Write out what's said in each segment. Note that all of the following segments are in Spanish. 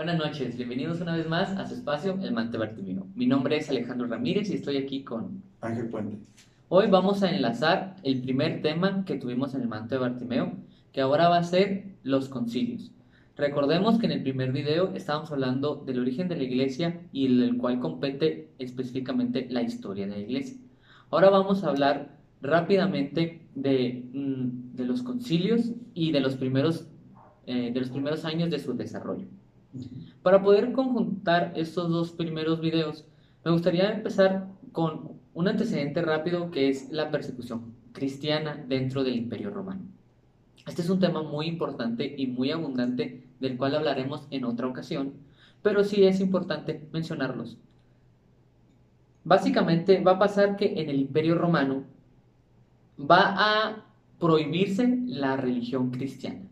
Buenas noches, bienvenidos una vez más a su espacio El Mante Bartimeo. Mi nombre es Alejandro Ramírez y estoy aquí con Ángel Puente. Hoy vamos a enlazar el primer tema que tuvimos en el Manto de Bartimeo, que ahora va a ser los concilios. Recordemos que en el primer video estábamos hablando del origen de la iglesia y el cual compete específicamente la historia de la iglesia. Ahora vamos a hablar rápidamente de, mm, de los concilios y de los, primeros, eh, de los primeros años de su desarrollo. Para poder conjuntar estos dos primeros videos, me gustaría empezar con un antecedente rápido que es la persecución cristiana dentro del Imperio Romano. Este es un tema muy importante y muy abundante del cual hablaremos en otra ocasión, pero sí es importante mencionarlos. Básicamente va a pasar que en el Imperio Romano va a prohibirse la religión cristiana.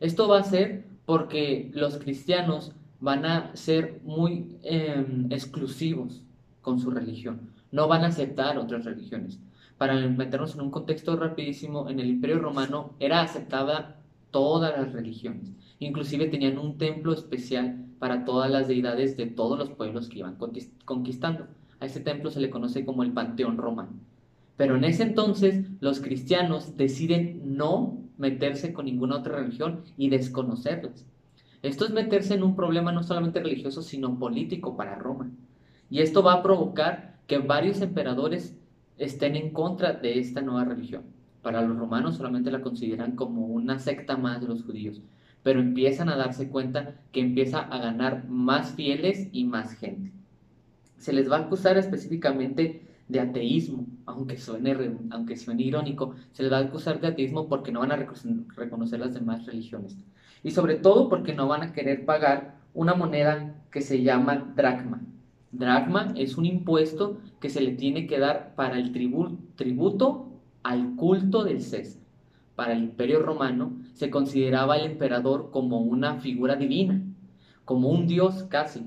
Esto va a ser porque los cristianos van a ser muy em, exclusivos con su religión, no van a aceptar otras religiones. Para meternos en un contexto rapidísimo, en el Imperio Romano era aceptada todas las religiones, inclusive tenían un templo especial para todas las deidades de todos los pueblos que iban conquistando. A ese templo se le conoce como el Panteón Romano. Pero en ese entonces los cristianos deciden no meterse con ninguna otra religión y desconocerlas. Esto es meterse en un problema no solamente religioso, sino político para Roma. Y esto va a provocar que varios emperadores estén en contra de esta nueva religión. Para los romanos solamente la consideran como una secta más de los judíos, pero empiezan a darse cuenta que empieza a ganar más fieles y más gente. Se les va a acusar específicamente de ateísmo, aunque suene, aunque suene irónico, se les va a acusar de ateísmo porque no van a reconocer las demás religiones. Y sobre todo porque no van a querer pagar una moneda que se llama dracma. Dracma es un impuesto que se le tiene que dar para el tributo al culto del César. Para el imperio romano se consideraba al emperador como una figura divina, como un dios casi,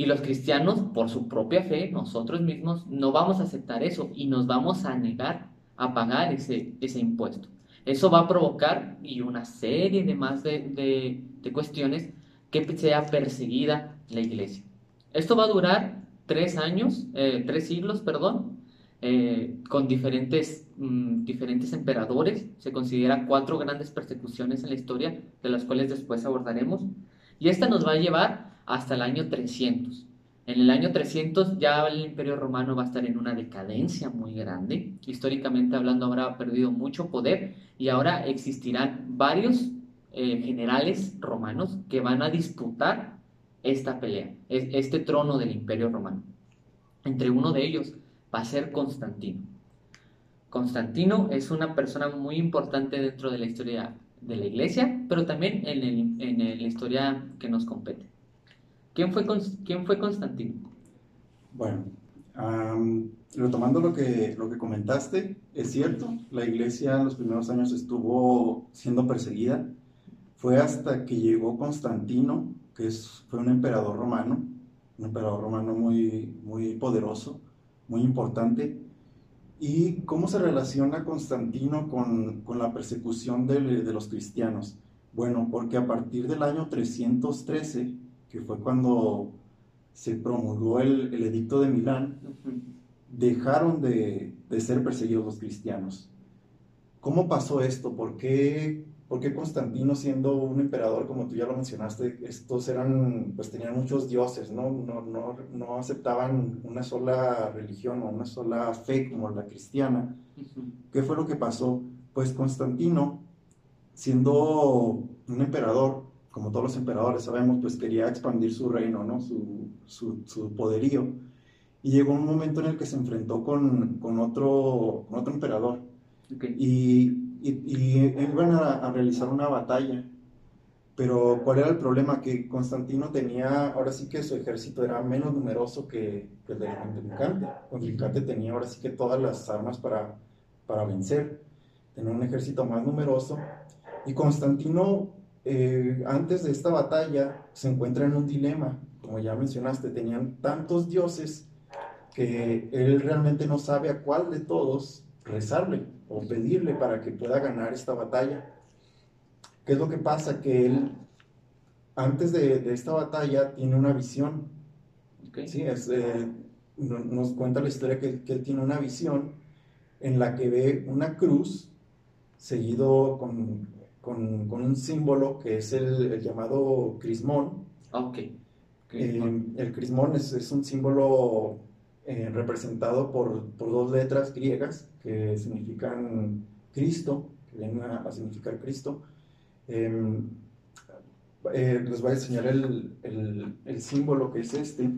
y los cristianos, por su propia fe, nosotros mismos, no vamos a aceptar eso y nos vamos a negar a pagar ese, ese impuesto. Eso va a provocar y una serie de más de, de, cuestiones que sea perseguida la iglesia. Esto va a durar tres años, eh, tres siglos, perdón, eh, con diferentes, mm, diferentes emperadores. Se considera cuatro grandes persecuciones en la historia, de las cuales después abordaremos. Y esta nos va a llevar hasta el año 300. En el año 300 ya el imperio romano va a estar en una decadencia muy grande. Históricamente hablando habrá perdido mucho poder y ahora existirán varios eh, generales romanos que van a disputar esta pelea, este trono del imperio romano. Entre uno de ellos va a ser Constantino. Constantino es una persona muy importante dentro de la historia de la iglesia, pero también en, en la historia que nos compete. ¿Quién fue, quién fue Constantino? Bueno, retomando lo que, lo que comentaste, es cierto, la iglesia en los primeros años estuvo siendo perseguida. Fue hasta que llegó Constantino, que fue un emperador romano, un emperador romano muy, muy poderoso, muy importante. ¿Y cómo se relaciona Constantino con, con la persecución de, de los cristianos? Bueno, porque a partir del año 313, que fue cuando se promulgó el, edicto de Milán, dejaron de, ser perseguidos los cristianos. ¿Cómo pasó esto? ¿Por qué, ¿Por qué, Constantino, siendo un emperador, como tú ya lo mencionaste, estos eran, pues tenían muchos dioses, ¿no? No, no, no aceptaban una sola religión o una sola fe como la cristiana? ¿Qué fue lo que pasó? Pues Constantino, siendo un emperador, como todos los emperadores sabemos, pues quería expandir su reino, ¿no? su, su, poderío. Y llegó un momento en el que se enfrentó con, con otro, otro emperador. Y, y, iban a, a, realizar una batalla. Pero ¿cuál era el problema? Que Constantino tenía, ahora sí que su ejército era menos numeroso que, que el de contrincante. Contrincante tenía ahora sí que todas las armas para, para vencer. Tenía un ejército más numeroso. Y Constantino eh, antes de esta batalla se encuentra en un dilema, como ya mencionaste, tenían tantos dioses que él realmente no sabe a cuál de todos rezarle o pedirle para que pueda ganar esta batalla. ¿Qué es lo que pasa? Que él antes de, esta batalla tiene una visión. Okay. Sí, es, eh, nos cuenta la historia que, que, él tiene una visión en la que ve una cruz seguido con, con, con un símbolo que es el, llamado crismón. Ah, eh, el crismón es, es un símbolo eh, representado por, por, dos letras griegas que significan Cristo, que vienen a, significar Cristo. Em, eh, les voy a enseñar el, el, el, símbolo que es este.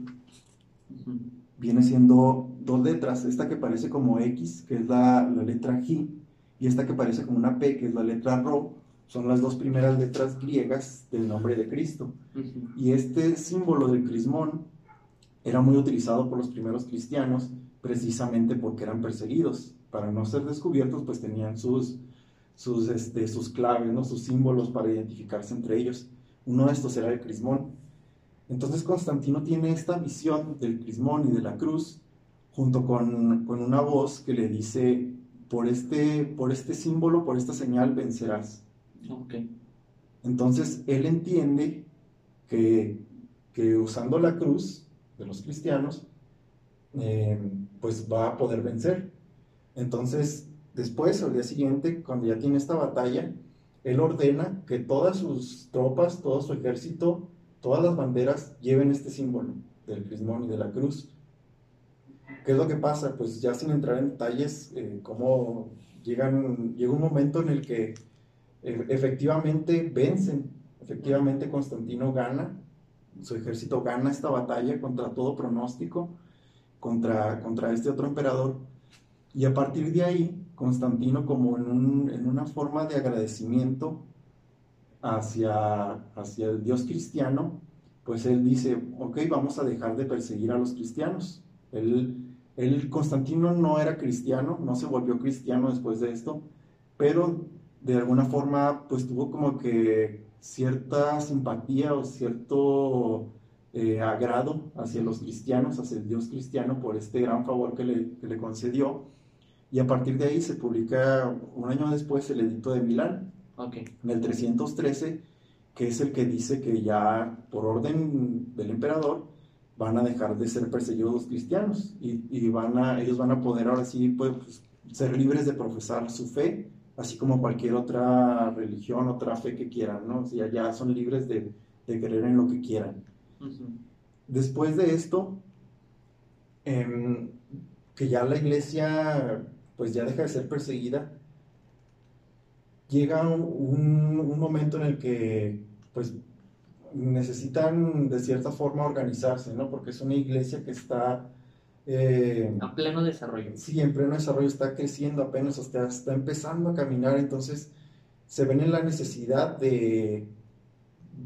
Viene siendo dos letras, esta que parece como X, que es la, la, letra G, y esta que parece como una P, que es la letra Rho, son las dos primeras letras griegas del nombre de Cristo. Y este símbolo del crismón era muy utilizado por los primeros cristianos precisamente porque eran perseguidos. Para no ser descubiertos, pues tenían sus, sus, este, sus claves, ¿no? sus símbolos para identificarse entre ellos. Uno de estos era el crismón. Entonces Constantino tiene esta visión del crismón y de la cruz, junto con, con una voz que le dice, por este, por este símbolo, por esta señal vencerás. Okay. Entonces él entiende que, que, usando la cruz de los cristianos, eh, pues va a poder vencer. Entonces, después, al día siguiente, cuando ya tiene esta batalla, él ordena que todas sus tropas, todo su ejército, todas las banderas lleven este símbolo del crismón y de la cruz. ¿Qué es lo que pasa? Pues ya sin entrar en detalles, eh, cómo llegan, llega un momento en el que efectivamente vencen, efectivamente Constantino gana, su ejército gana esta batalla contra todo pronóstico, contra, contra este otro emperador, y a partir de ahí Constantino como en, una forma de agradecimiento hacia, hacia el Dios cristiano, pues él dice, ok, vamos a dejar de perseguir a los cristianos. Él, él, Constantino no era cristiano, no se volvió cristiano después de esto, pero de alguna forma pues tuvo como que cierta simpatía o cierto eh, agrado hacia los cristianos, hacia el Dios cristiano por este gran favor que le, que le concedió. Y a partir de ahí se publica un año después el Edicto de Milán, en el 313, que es el que dice que ya por orden del emperador van a dejar de ser perseguidos los cristianos y, van a, ellos van a poder ahora sí pues, ser libres de profesar su fe, así como cualquier otra religión, otra fe que quieran, ¿no? O sea, ya son libres de, de creer en lo que quieran. Después de esto, em, que ya la iglesia pues ya deja de ser perseguida, llega un, momento en el que pues necesitan de cierta forma organizarse, ¿no? Porque es una iglesia que está... Eh, a pleno desarrollo. Sí, en pleno desarrollo está creciendo apenas, está, está empezando a caminar, entonces se ven en la necesidad de,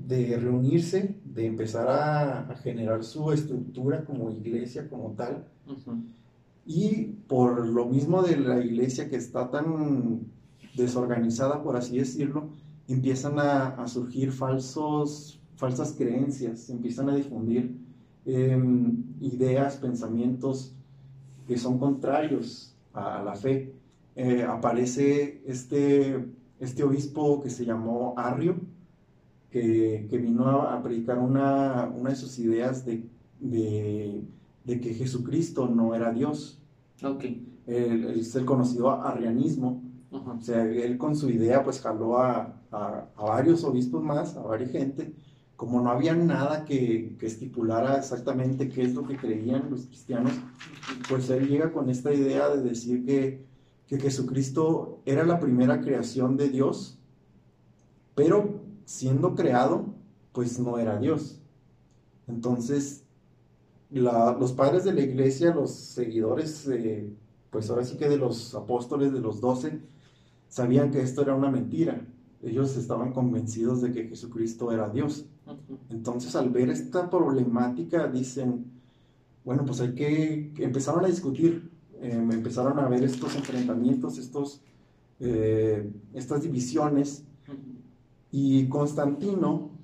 de reunirse, de empezar a, generar su estructura como iglesia, como tal. Y por lo mismo de la iglesia que está tan desorganizada, por así decirlo, empiezan a, surgir falsos, falsas creencias, empiezan a difundir em, ideas, pensamientos que son contrarios a, la fe. Eh, aparece este, este obispo que se llamó Arrio, que, que vino a, predicar una, una, de sus ideas de, de de que Jesucristo no era Dios. Okay. es el conocido arrianismo. O sea, él con su idea pues jaló a, a, varios obispos más, a varias gente. Como no había nada que, estipulara exactamente qué es lo que creían los cristianos, pues él llega con esta idea de decir que, que Jesucristo era la primera creación de Dios, pero siendo creado, pues no era Dios. Entonces, los padres de la iglesia, los seguidores, pues ahora sí que de los apóstoles, de los doce, sabían que esto era una mentira. Ellos estaban convencidos de que Jesucristo era Dios. Entonces, al ver esta problemática, dicen, bueno, pues hay que, empezaron a discutir, em, empezaron a ver estos enfrentamientos, estos, eh, estas divisiones, y Constantino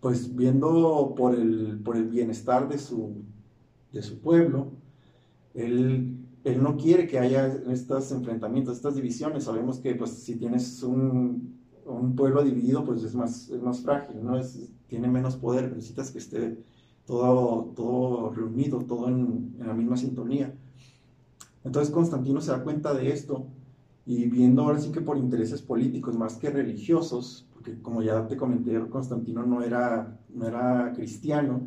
pues viendo por el, por el bienestar de su, de su pueblo, él, él, no quiere que haya estos enfrentamientos, estas divisiones. Sabemos que pues, si tienes un, un pueblo dividido pues es más, es más frágil, ¿no? Es, tiene menos poder, necesitas que esté todo, todo reunido, todo en, en la misma sintonía. Entonces Constantino se da cuenta de esto y viendo ahora sí que por intereses políticos más que religiosos, porque como ya te comenté, Constantino no era, no era cristiano,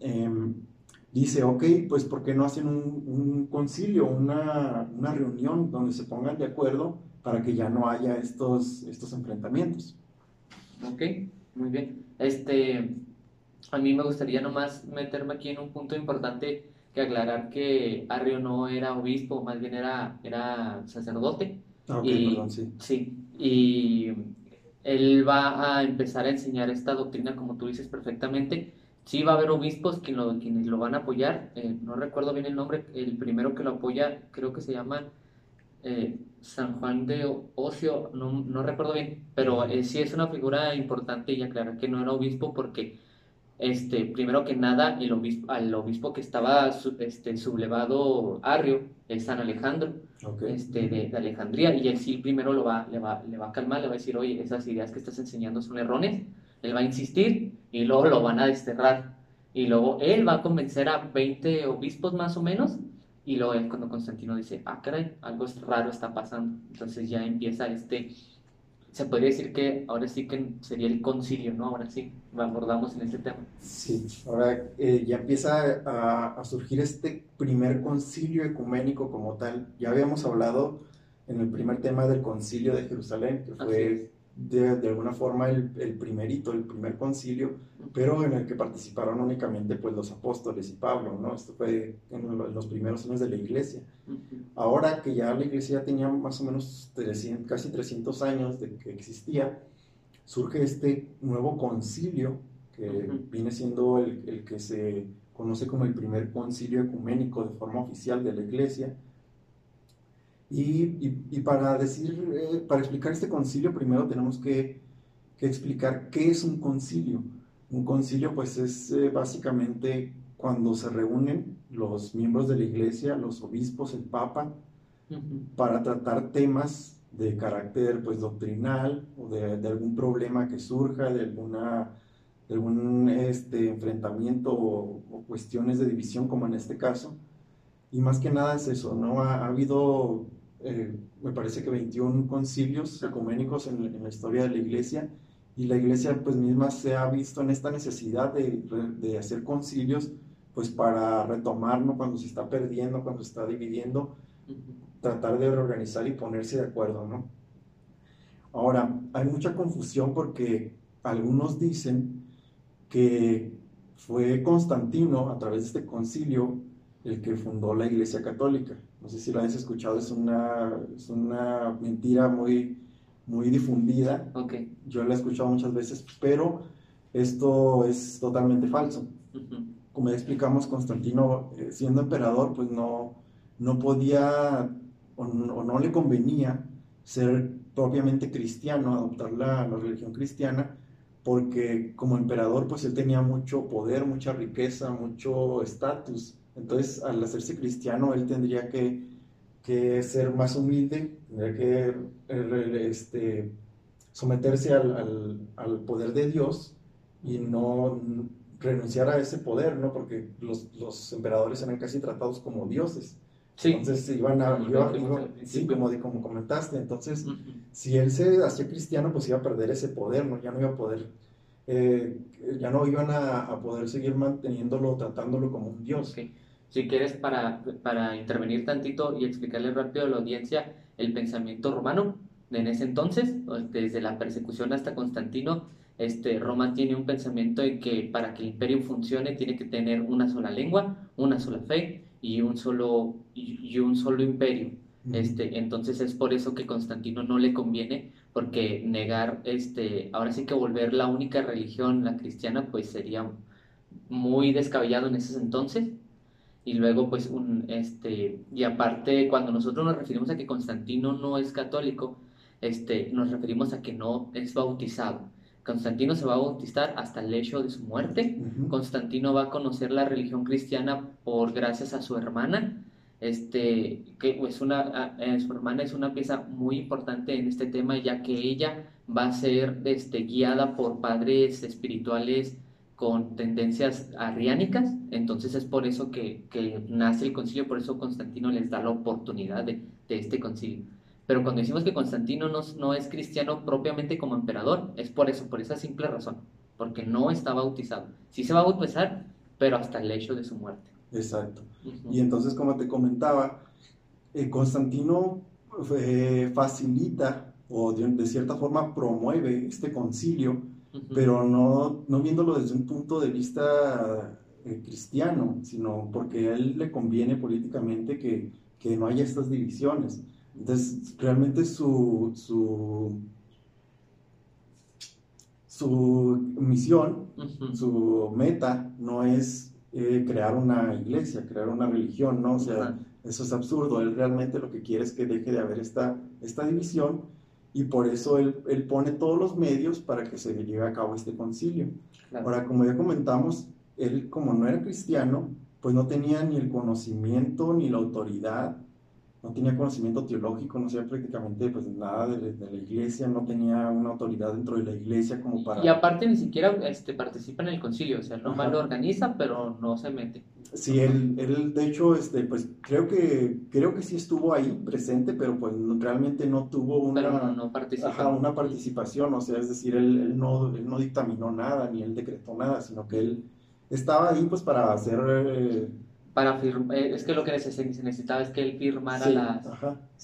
em, dice, ok, pues ¿por qué no hacen un, un concilio, una, una, reunión donde se pongan de acuerdo para que ya no haya estos, estos enfrentamientos? Ok, muy bien. Este, a mí me gustaría nomás meterme aquí en un punto importante que aclarar que Arrio no era obispo, más bien era, era sacerdote. Ah, y, perdón, sí. Sí, y él va a empezar a enseñar esta doctrina, como tú dices perfectamente. Sí va a haber obispos quienes lo, quienes lo van a apoyar. Eh, no recuerdo bien el nombre. El primero que lo apoya creo que se llama eh, San Juan de Ocio. No, no recuerdo bien. Pero eh, sí es una figura importante y aclarar que no era obispo porque este, primero que nada, el obispo, al obispo que estaba este, sublevado Arrio, es San Alejandro, este, de, Alejandría, y él sí primero lo va, le, va, le va a calmar, le va a decir, oye, esas ideas que estás enseñando son erróneas, él va a insistir y luego lo van a desterrar. Y luego él va a convencer a 20 obispos más o menos, y luego es cuando Constantino dice, ah, caray, algo raro está pasando. Entonces ya empieza este se podría decir que ahora sí que sería el concilio, ¿no? Ahora sí, abordamos en este tema. Sí, ahora eh, ya empieza a, surgir este primer concilio ecuménico como tal. Ya habíamos hablado en el primer tema del concilio de Jerusalén, que fue de, de, alguna forma el, el, primerito, el primer concilio, pero en el que participaron únicamente pues los apóstoles y Pablo, ¿no? Esto fue en los primeros años de la iglesia. Ahora que ya la iglesia tenía más o menos 300, casi 300 años de que existía, surge este nuevo concilio que viene siendo el, el que se conoce como el primer concilio ecuménico de forma oficial de la iglesia, y, y, para decir, eh, para explicar este concilio, primero tenemos que, que, explicar qué es un concilio. Un concilio, pues, es eh, básicamente cuando se reúnen los miembros de la iglesia, los obispos, el papa, para tratar temas de carácter, pues, doctrinal o de, de algún problema que surja, de alguna de algún este, enfrentamiento o, o, cuestiones de división, como en este caso. Y más que nada es eso, ¿no? Ha, ha habido eh, me parece que 21 concilios ecuménicos en, en, la historia de la iglesia y la iglesia pues misma se ha visto en esta necesidad de, de hacer concilios pues para retomar cuando se está perdiendo, cuando se está dividiendo, tratar de reorganizar y ponerse de acuerdo, ¿no? Ahora, hay mucha confusión porque algunos dicen que fue Constantino, a través de este concilio, el que fundó la Iglesia Católica no sé si lo has escuchado, es una, es una mentira muy, muy difundida. Okay. Yo la he escuchado muchas veces, pero esto es totalmente falso. Como ya explicamos, Constantino, eh, siendo emperador, pues no, no podía o no, le convenía ser propiamente cristiano, adoptar la, la religión cristiana, porque como emperador, pues él tenía mucho poder, mucha riqueza, mucho estatus entonces, al hacerse cristiano, él tendría que, que ser más humilde, tendría que eh, este, someterse al, al, al, poder de Dios y no renunciar a ese poder, ¿no? Porque los, los emperadores eran casi tratados como dioses. Sí. Entonces iban a, sí, como, como comentaste, entonces si él se hacía cristiano, pues iba a perder ese poder, ¿no? Ya no iba a poder, eh, ya no iban a, a, poder seguir manteniéndolo, tratándolo como un dios. Okay. Si quieres, para, para intervenir tantito y explicarle rápido a la audiencia el pensamiento romano en ese entonces, desde la persecución hasta Constantino, este, Roma tiene un pensamiento en que para que el imperio funcione tiene que tener una sola lengua, una sola fe y un solo, y, un solo imperio. Este, entonces es por eso que Constantino no le conviene, porque negar, este, ahora sí que volver la única religión, la cristiana, pues sería muy descabellado en ese entonces y luego pues un este y aparte cuando nosotros nos referimos a que Constantino no es católico este nos referimos a que no es bautizado. Constantino se va a bautizar hasta el hecho de su muerte. Constantino va a conocer la religión cristiana por gracias a su hermana. Este que es una su hermana es una pieza muy importante en este tema ya que ella va a ser este, guiada por padres espirituales con tendencias arriánicas, entonces es por eso que, que, nace el concilio, por eso Constantino les da la oportunidad de, de este concilio. Pero cuando decimos que Constantino no, no, es cristiano propiamente como emperador, es por eso, por esa simple razón, porque no está bautizado. Sí se va a bautizar, pero hasta el hecho de su muerte. Exacto. Y entonces, como te comentaba, eh, Constantino eh, facilita o de, cierta forma promueve este concilio, pero no, no viéndolo desde un punto de vista eh, cristiano, sino porque a él le conviene políticamente que, que no haya estas divisiones. Entonces, realmente su, su, su misión, su meta no es eh, crear una iglesia, crear una religión, ¿no? O sea, eso es absurdo. Él realmente lo que quiere es que deje de haber esta, esta división y por eso él, él pone todos los medios para que se lleve a cabo este concilio. Ahora, como ya comentamos, él como no era cristiano, pues no tenía ni el conocimiento ni la autoridad no tenía conocimiento teológico, no sabía prácticamente pues nada de, la iglesia, no tenía una autoridad dentro de la iglesia como para... Y aparte ni siquiera este, participa en el concilio, o sea, nomás lo organiza, pero no se mete. Sí, él, él de hecho, este, pues creo que, creo que sí estuvo ahí presente, pero pues realmente no tuvo una, no, una participación, o sea, es decir, él, él, no, él no dictaminó nada, ni él decretó nada, sino que él estaba ahí pues para hacer... Eh, para firmar, eh, es que lo que se necesitaba es que él firmara las,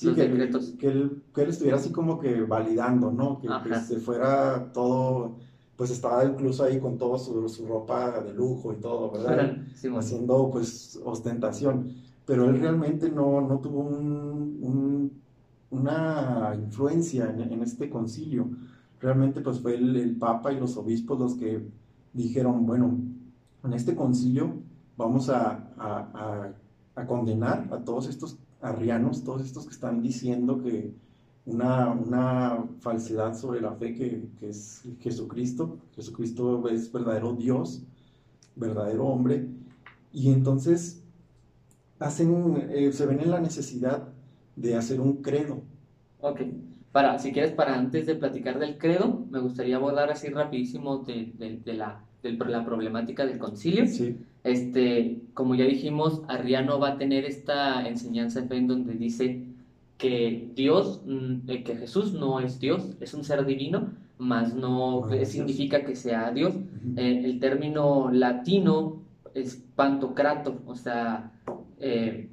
los que, decretos. Que él, que él, estuviera así como que validando, ¿no? Que, se fuera todo, pues estaba incluso ahí con toda su, su, ropa de lujo y todo, ¿verdad? Haciendo pues ostentación. Pero él realmente no, no tuvo un, una influencia en, en, este concilio. Realmente pues fue el, el Papa y los obispos los que dijeron, bueno, en este concilio vamos a, a, condenar a todos estos arrianos, todos estos que están diciendo que una, una falsedad sobre la fe que, que, es Jesucristo. Jesucristo es verdadero Dios, verdadero hombre. Y entonces hacen, eh, se ven en la necesidad de hacer un credo. Ok. Para, si quieres, para antes de platicar del credo, me gustaría abordar así rapidísimo de, de la de la problemática del concilio. Este, como ya dijimos, Arriano va a tener esta enseñanza de fe en donde dice que Dios, mm, eh, que Jesús no es Dios, es un ser divino, más no significa que sea Dios. Eh, el término latino es pantocrato, o sea, eh,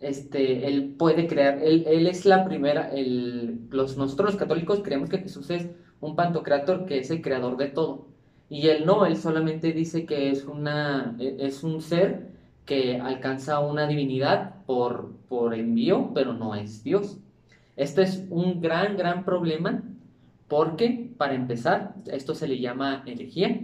este, él puede crear, él, él es la primera, el, los, nosotros los católicos creemos que Jesús es un pantocrator que es el creador de todo. Y él no, él solamente dice que es, una, e, es un ser que alcanza una divinidad por, por envío, pero no es Dios. Este es un gran, gran problema porque, para empezar, esto se le llama herejía.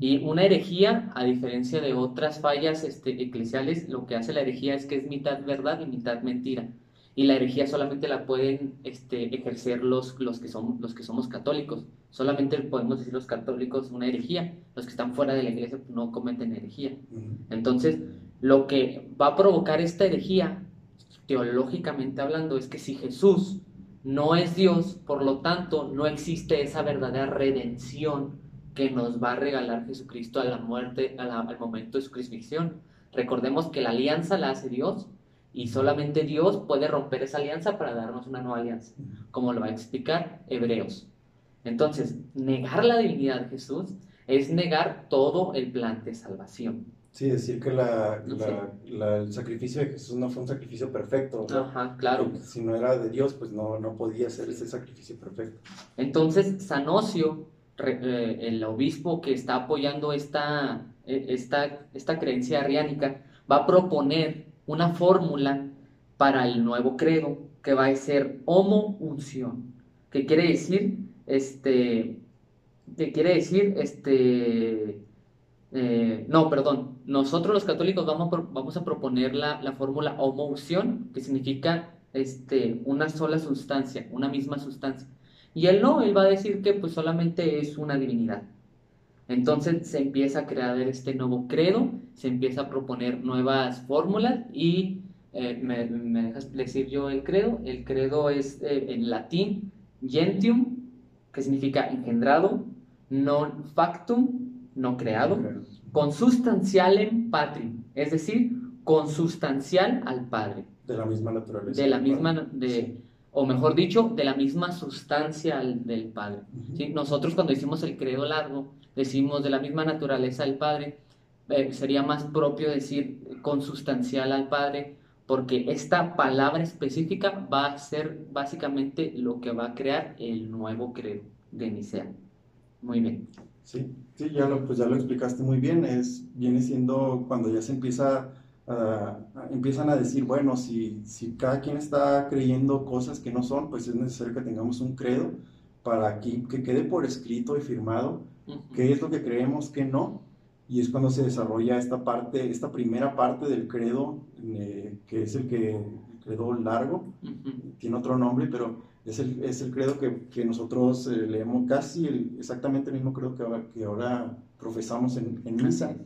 Y una herejía, a diferencia de otras fallas este, eclesiales, lo que hace la herejía es que es mitad verdad y mitad mentira y la herejía solamente la pueden este, ejercer los, los, que son, los que somos católicos. Solamente podemos decir los católicos una herejía. Los que están fuera de la iglesia no cometen herejía. Entonces, lo que va a provocar esta herejía, teológicamente hablando, es que si Jesús no es Dios, por lo tanto, no existe esa verdadera redención que nos va a regalar Jesucristo a la muerte, al momento de su crucifixión. Recordemos que la alianza la hace Dios y solamente Dios puede romper esa alianza para darnos una nueva alianza, como lo va a explicar Hebreos. Entonces, negar la divinidad de Jesús es negar todo el plan de salvación. Sí, decir que la, el sacrificio de Jesús no fue un sacrificio perfecto. Ajá, claro. si no era de Dios, pues no, no podía ser ese sacrificio perfecto. Entonces, Sanocio, eh, el obispo que está apoyando esta, e, esta, esta creencia arriánica, va a proponer una fórmula para el nuevo credo que va a ser homo-unción, que quiere decir, este, que quiere decir, este, eh, no, perdón, nosotros los católicos vamos, a, vamos a proponer la, la fórmula homo-unción, que significa este, una sola sustancia, una misma sustancia. Y él no, él va a decir que pues solamente es una divinidad. Entonces se empieza a crear este nuevo credo, se empieza a proponer nuevas fórmulas y eh, me, dejas decir yo el credo. El credo es eh, en latín, gentium, que significa engendrado, non factum, no creado, consustancialem patrim, es decir, consustancial al Padre. De la misma naturaleza. De la misma, de, o mejor dicho, de la misma sustancia del Padre. ¿sí? Nosotros cuando decimos el credo largo, decimos de la misma naturaleza del Padre, eh, sería más propio decir consustancial al Padre, porque esta palabra específica va a ser básicamente lo que va a crear el nuevo credo de Nicea. Muy bien. Sí, sí, ya lo, pues ya lo explicaste muy bien. Es, viene siendo cuando ya se empieza empiezan a decir, bueno, si, si cada quien está creyendo cosas que no son, pues es necesario que tengamos un credo para que, que quede por escrito y firmado qué es lo que creemos, qué no. Y es cuando se desarrolla esta parte, esta primera parte del credo, eh, que es el que el credo largo, tiene otro nombre, pero es el, es el credo que, que nosotros eh, leemos casi exactamente el mismo credo que que ahora profesamos en, en misa.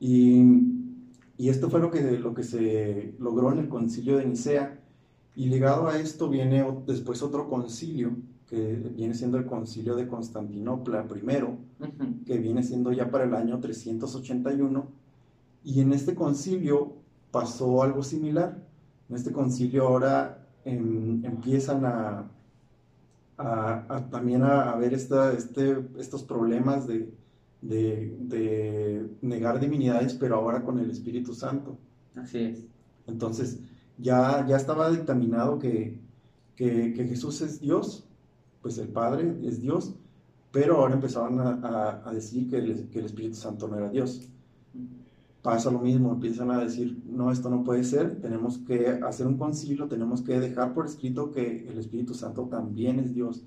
Y, y, esto fue lo que, lo que se logró en el concilio de Nicea. Y ligado a esto viene después otro concilio, que viene siendo el concilio de Constantinopla primero, que viene siendo ya para el año 381. Y en este concilio pasó algo similar. En este concilio ahora empiezan a, también a, ver esta, este, estos problemas de, de, negar divinidades, pero ahora con el Espíritu Santo. Así es. Entonces, ya, ya estaba dictaminado que, que, Jesús es Dios, pues el Padre es Dios, pero ahora empezaban a, decir que el, que el Espíritu Santo no era Dios pasa lo mismo, empiezan a decir, no, esto no puede ser, tenemos que hacer un concilio, tenemos que dejar por escrito que el Espíritu Santo también es Dios.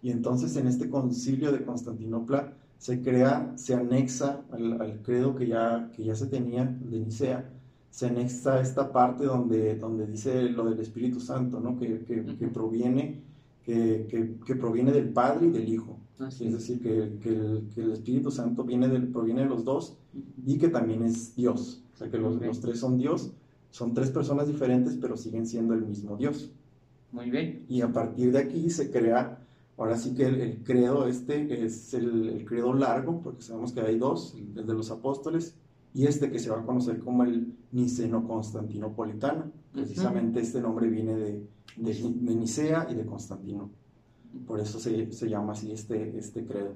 Y entonces en este concilio de Constantinopla se crea, se anexa al, credo que ya, que ya se tenía de Nicea, se anexa esta parte donde, donde dice lo del Espíritu Santo, ¿no? que, que, que proviene, que, que, proviene del Padre y del Hijo. Es decir, que, que, el, Espíritu Santo viene del, proviene de los dos y que también es Dios. O sea, que los, los, tres son Dios, son tres personas diferentes, pero siguen siendo el mismo Dios. Muy bien. Y a partir de aquí se crea, ahora sí que el, credo este es el, el, credo largo, porque sabemos que hay dos, el de los apóstoles, y este que se va a conocer como el Niceno-Constantinopolitano. Precisamente este nombre viene de, de, de Nicea y de Constantino. Por eso se, se llama así este, este credo.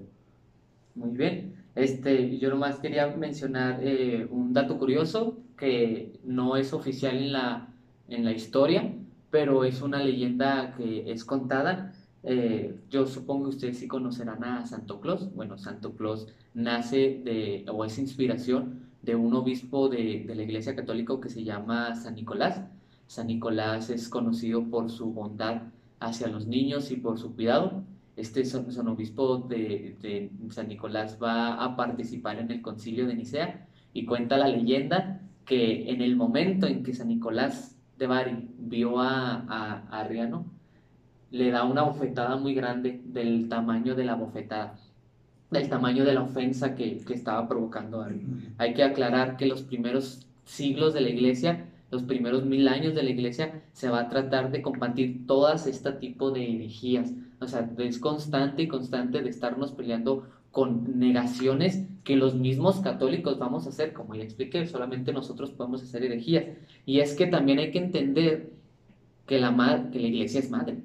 Muy bien. Este, yo nomás quería mencionar eh, un dato curioso que no es oficial en la, en la historia, pero es una leyenda que es contada. Eh, yo supongo que ustedes sí conocerán a Santo Claus. Bueno, Santo Claus nace de, o es inspiración de un obispo de, de la Iglesia Católica que se llama San Nicolás. San Nicolás es conocido por su bondad hacia los niños y por su cuidado. Este son, obispo de, San Nicolás va a participar en el concilio de Nicea y cuenta la leyenda que en el momento en que San Nicolás de Bari vio a, a, Arriano, le da una bofetada muy grande del tamaño de la bofetada, del tamaño de la ofensa que, que estaba provocando. Hay que aclarar que los primeros siglos de la iglesia los primeros mil años de la iglesia se va a tratar de combatir todas este tipo de herejías. O sea, es constante y constante de estarnos peleando con negaciones que los mismos católicos vamos a hacer, como ya expliqué, solamente nosotros podemos hacer herejías. Y es que también hay que entender que la, que la iglesia es madre.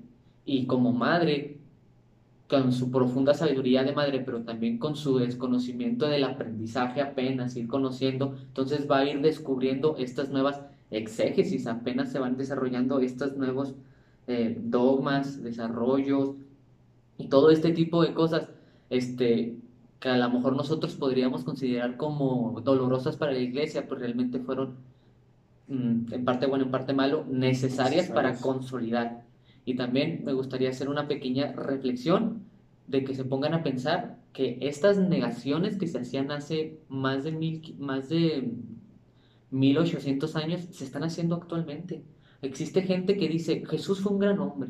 Y como madre, con su profunda sabiduría de madre, pero también con su desconocimiento del aprendizaje apenas, ir conociendo, entonces va a ir descubriendo estas nuevas exégesis, apenas se van desarrollando estos nuevos eh, dogmas, desarrollos y todo este tipo de cosas este, que a lo mejor nosotros podríamos considerar como dolorosas para la iglesia, pues realmente fueron mm, en parte bueno, en parte malo, necesarias, para consolidar. Y también me gustaría hacer una pequeña reflexión de que se pongan a pensar que estas negaciones que se hacían hace más de mil, más de 1800 años se están haciendo actualmente. Existe gente que dice, Jesús fue un gran hombre,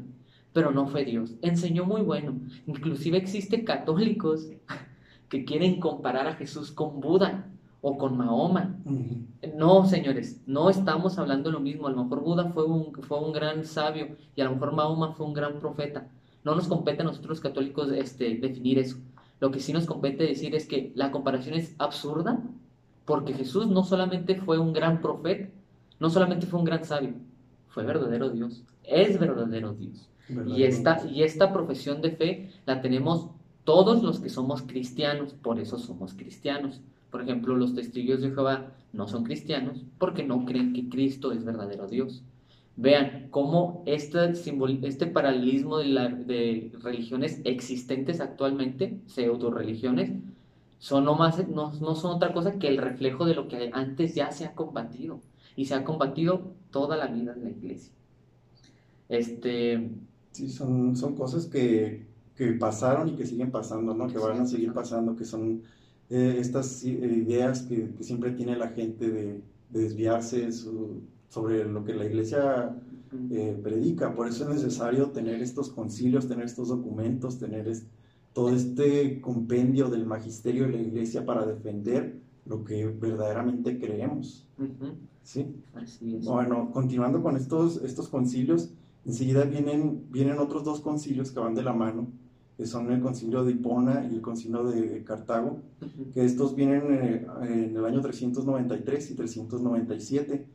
pero no fue Dios. Enseñó muy bueno. Inclusive existe católicos que quieren comparar a Jesús con Buda o con Mahoma. No, señores, no estamos hablando lo mismo. A lo mejor Buda fue un, fue un gran sabio y a lo mejor Mahoma fue un gran profeta. No nos compete a nosotros los católicos este, definir eso. Lo que sí nos compete decir es que la comparación es absurda porque Jesús no solamente fue un gran profeta, no solamente fue un gran sabio, fue verdadero Dios, es verdadero Dios. Y esta, y esta profesión de fe la tenemos todos los que somos cristianos, por eso somos cristianos. Por ejemplo, los testigos de Jehová no son cristianos porque no creen que Cristo es verdadero Dios. Vean cómo este, este paralelismo de, de, religiones existentes actualmente, pseudo religiones, son no, más, no, no son otra cosa que el reflejo de lo que antes ya se ha combatido y se ha combatido toda la vida en la iglesia. Este... Sí, son, son cosas que, que pasaron y que siguen pasando, ¿no? Que van a seguir pasando, que son eh, estas eh, ideas que, que, siempre tiene la gente de, desviarse sobre lo que la iglesia eh, predica. Por eso es necesario tener estos concilios, tener estos documentos, tener todo este compendio del magisterio de la iglesia para defender lo que verdaderamente creemos. ¿Sí? Así es. Bueno, continuando con estos, estos concilios, enseguida vienen, vienen otros dos concilios que van de la mano, que son el concilio de Hipona y el concilio de Cartago, que estos vienen eh, en el año 393 y 397.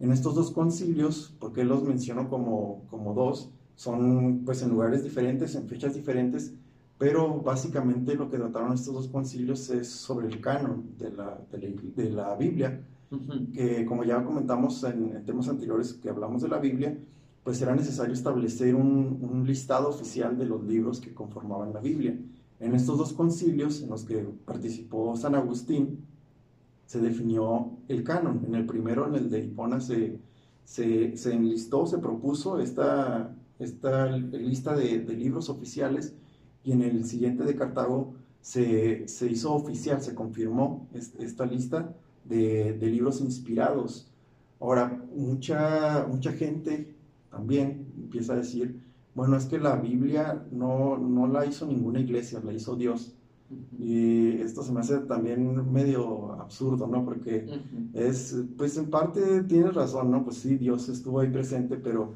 En estos dos concilios, porque los menciono como, como dos, son pues en lugares diferentes, en fechas diferentes, pero básicamente lo que trataron estos dos concilios es sobre el canon de la, de la, Biblia, que como ya comentamos en, temas anteriores que hablamos de la Biblia, pues era necesario establecer un, un, listado oficial de los libros que conformaban la Biblia. En estos dos concilios en los que participó San Agustín, se definió el canon. En el primero, en el de Hipona, se, se, se enlistó, se propuso esta, esta lista de, de libros oficiales y en el siguiente de Cartago se, se hizo oficial, se confirmó esta lista de, de, libros inspirados. Ahora, mucha, mucha gente también empieza a decir, bueno, es que la Biblia no, no la hizo ninguna iglesia, la hizo Dios. Y esto se me hace también medio absurdo, ¿no? Porque es, pues en parte tienes razón, ¿no? Pues sí, Dios estuvo ahí presente, pero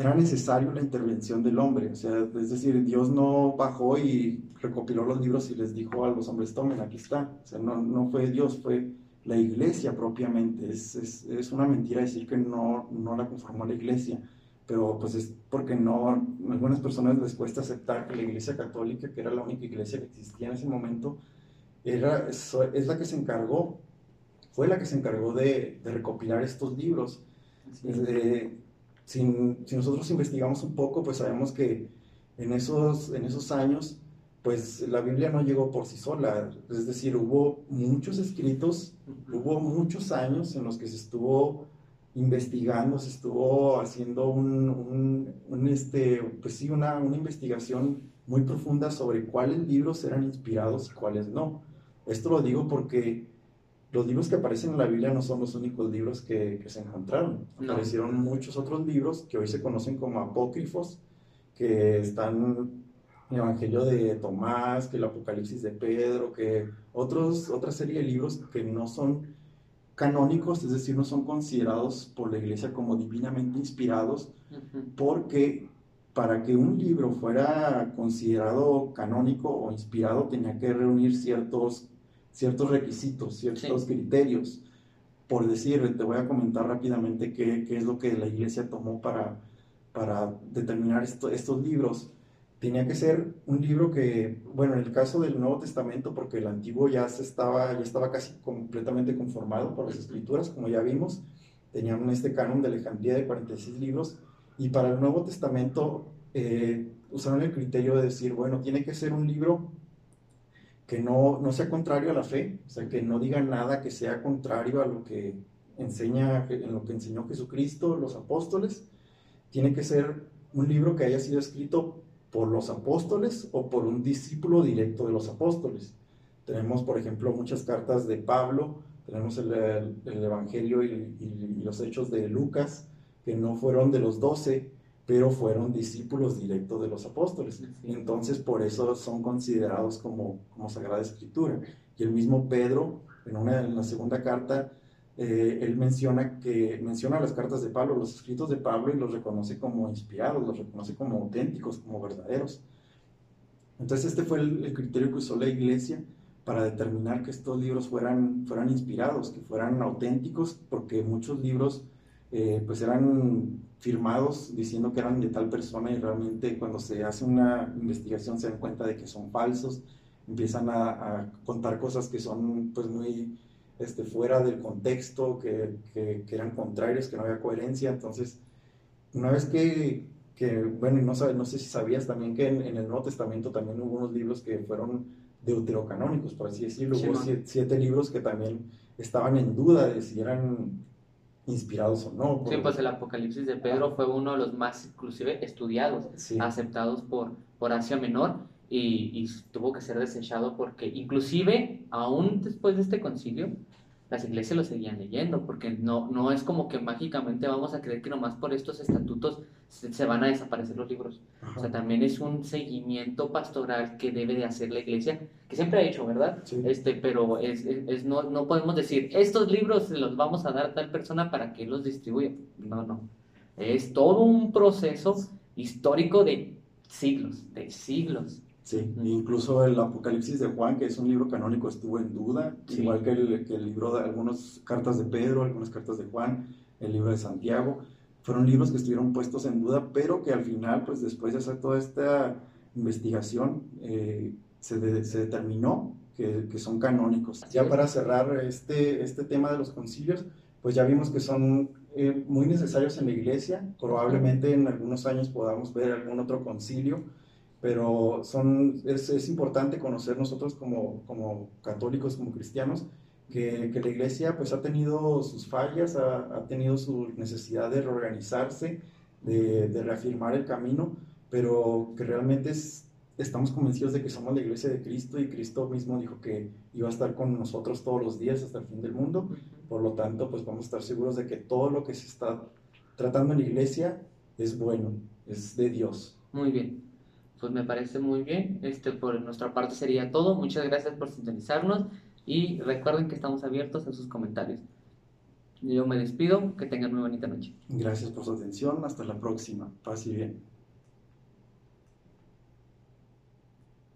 era necesario la intervención del hombre. O sea, es decir, Dios no bajó y recopiló los libros y les dijo a los hombres, tomen, aquí está. O sea, no, no fue Dios, fue la iglesia propiamente. Es, es, es, una mentira decir que no, no la conformó la iglesia, pero pues es porque no, a algunas personas les cuesta aceptar que la iglesia católica, que era la única iglesia que existía en ese momento, era, es, es la que se encargó, fue la que se encargó de, de recopilar estos libros. Desde, si, nosotros investigamos un poco, pues sabemos que en esos, en esos años, pues la Biblia no llegó por sí sola. Es decir, hubo muchos escritos, hubo muchos años en los que se estuvo investigando, se estuvo haciendo un, un, este, pues sí, una, una, investigación muy profunda sobre cuáles libros eran inspirados y cuáles no. Esto lo digo porque los libros que aparecen en la Biblia no son los únicos libros que, se encontraron. Aparecieron muchos otros libros que hoy se conocen como apócrifos, que están el Evangelio de Tomás, que el Apocalipsis de Pedro, que otros, otra serie de libros que no son canónicos, es decir, no son considerados por la iglesia como divinamente inspirados, porque para que un libro fuera considerado canónico o inspirado tenía que reunir ciertos ciertos requisitos, ciertos criterios. Por decir, te voy a comentar rápidamente qué, qué, es lo que la iglesia tomó para, para determinar estos libros. Tenía que ser un libro que, bueno, en el caso del Nuevo Testamento, porque el Antiguo ya, se estaba, ya estaba casi completamente conformado por las escrituras, como ya vimos, tenían este canon de Alejandría de 46 libros, y para el Nuevo Testamento eh, usaron el criterio de decir, bueno, tiene que ser un libro que no, no sea contrario a la fe, o sea, que no diga nada que sea contrario a lo que enseña, en lo que enseñó Jesucristo, los apóstoles. Tiene que ser un libro que haya sido escrito por los apóstoles o por un discípulo directo de los apóstoles. Tenemos, por ejemplo, muchas cartas de Pablo, tenemos el, el, Evangelio y, los hechos de Lucas, que no fueron de los doce, pero fueron discípulos directos de los apóstoles. Entonces por eso son considerados como, como Sagrada Escritura. Y el mismo Pedro, en, una, en la segunda carta, eh, él menciona que menciona las cartas de Pablo, los escritos de Pablo y los reconoce como inspirados, los reconoce como auténticos, como verdaderos. Entonces este fue el, criterio que usó la iglesia para determinar que estos libros fueran, fueran inspirados, que fueran auténticos, porque muchos libros eh, pues eran firmados diciendo que eran de tal persona y realmente cuando se hace una investigación se dan cuenta de que son falsos, empiezan a, a contar cosas que son pues muy este, fuera del contexto, que, que, eran contrarios, que no había coherencia. Entonces, una vez que, que bueno, no, no sé si sabías también que en, el Nuevo Testamento también hubo unos libros que fueron deuterocanónicos, por así decirlo. hubo siete, libros que también estaban en duda de si eran inspirados o no. Sí, pues el Apocalipsis de Pedro fue uno de los más inclusive estudiados, aceptados por, por Asia Menor y, y, tuvo que ser desechado porque inclusive aún después de este concilio las iglesias lo seguían leyendo, porque no, no es como que mágicamente vamos a creer que nomás por estos estatutos se, van a desaparecer los libros. O sea, también es un seguimiento pastoral que debe de hacer la iglesia, que siempre ha hecho, ¿verdad? Este, pero es, es, no, no podemos decir, estos libros se los vamos a dar a tal persona para que los distribuya. No, no. Es todo un proceso histórico de siglos, de siglos. Sí, incluso el Apocalipsis de Juan, que es un libro canónico, estuvo en duda, igual que el, que el libro de algunas cartas de Pedro, algunas cartas de Juan, el libro de Santiago. Fueron libros que estuvieron puestos en duda, pero que al final, pues después de hacer toda esta investigación, eh, se, se, determinó que, que, son canónicos. Ya para cerrar este, este tema de los concilios, pues ya vimos que son eh, muy necesarios en la iglesia. Probablemente en algunos años podamos ver algún otro concilio pero son, es, es importante conocer nosotros como, como, católicos, como cristianos, que, que, la iglesia pues ha tenido sus fallas, ha, ha tenido su necesidad de reorganizarse, de, de, reafirmar el camino, pero que realmente es, estamos convencidos de que somos la iglesia de Cristo y Cristo mismo dijo que iba a estar con nosotros todos los días hasta el fin del mundo, por lo tanto pues vamos a estar seguros de que todo lo que se está tratando en la iglesia es bueno, es de Dios. Muy bien pues me parece muy bien. Este, por nuestra parte sería todo. Muchas gracias por sintonizarnos y recuerden que estamos abiertos a sus comentarios. Yo me despido, que tengan muy bonita noche. Gracias por su atención, hasta la próxima. Paz y bien.